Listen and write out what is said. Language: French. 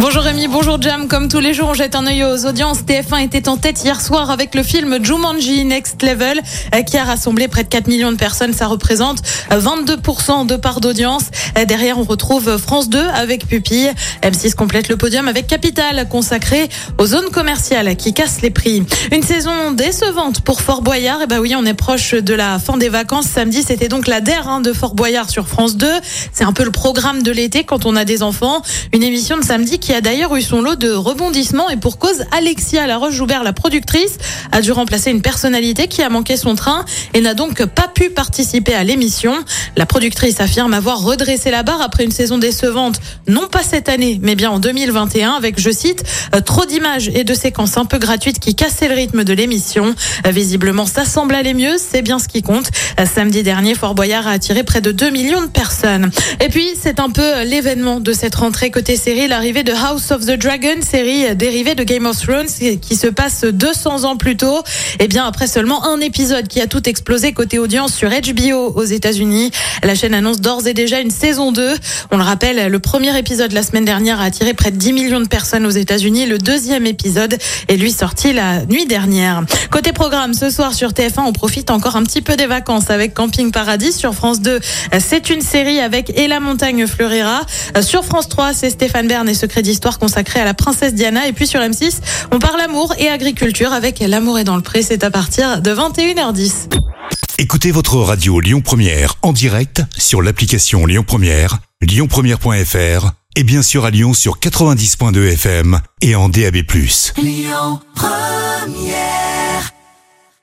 Bonjour Rémi, bonjour Jam. Comme tous les jours, on jette un œil aux audiences. TF1 était en tête hier soir avec le film Jumanji Next Level euh, qui a rassemblé près de 4 millions de personnes. Ça représente 22% de part d'audience. Euh, Derrière, on retrouve France 2 avec Pupille. M6 complète le podium avec Capital consacré aux zones commerciales qui cassent les prix. Une saison décevante pour Fort Boyard. Et ben oui, on est proche de la fin des vacances. Samedi, c'était donc la DER hein, de Fort Boyard sur France 2. C'est un peu le programme de l'été quand on a des enfants. Une émission de samedi qui a d'ailleurs eu son lot de rebondissements et pour cause, Alexia Laroche-Joubert, la productrice, a dû remplacer une personnalité qui a manqué son train et n'a donc pas pu participer à l'émission. La productrice affirme avoir redressé la barre après une saison décevante, non pas cette année, mais bien en 2021 avec, je cite, euh, trop d'images et de séquences un peu gratuites qui cassaient le rythme de l'émission. Euh, Visiblement, ça semble aller mieux, c'est bien ce qui compte. Samedi dernier, Fort Boyard a attiré près de 2 millions de personnes. Et puis, c'est un peu l'événement de cette rentrée côté série, l'arrivée de House of the Dragon, série dérivée de Game of Thrones qui se passe 200 ans plus tôt. Et bien après seulement un épisode qui a tout explosé côté audience sur HBO aux États-Unis, la chaîne annonce d'ores et déjà une saison 2. On le rappelle, le premier épisode la semaine dernière a attiré près de 10 millions de personnes aux États-Unis. Le deuxième épisode est lui sorti la nuit dernière. Côté programme, ce soir sur TF1, on profite encore un petit peu des vacances avec Camping Paradis. Sur France 2, c'est une série avec Et la montagne fleurira. Sur France 3, c'est Stéphane Bern et Secret d'Histoire consacré à la princesse Diana. Et puis sur M6, on parle amour et agriculture avec L'amour est dans le pré. C'est à partir de 21h10. Écoutez votre radio Lyon Première en direct sur l'application Lyon Première, lyonpremière.fr et bien sûr à Lyon sur 90.2 FM et en DAB+. Lyon Première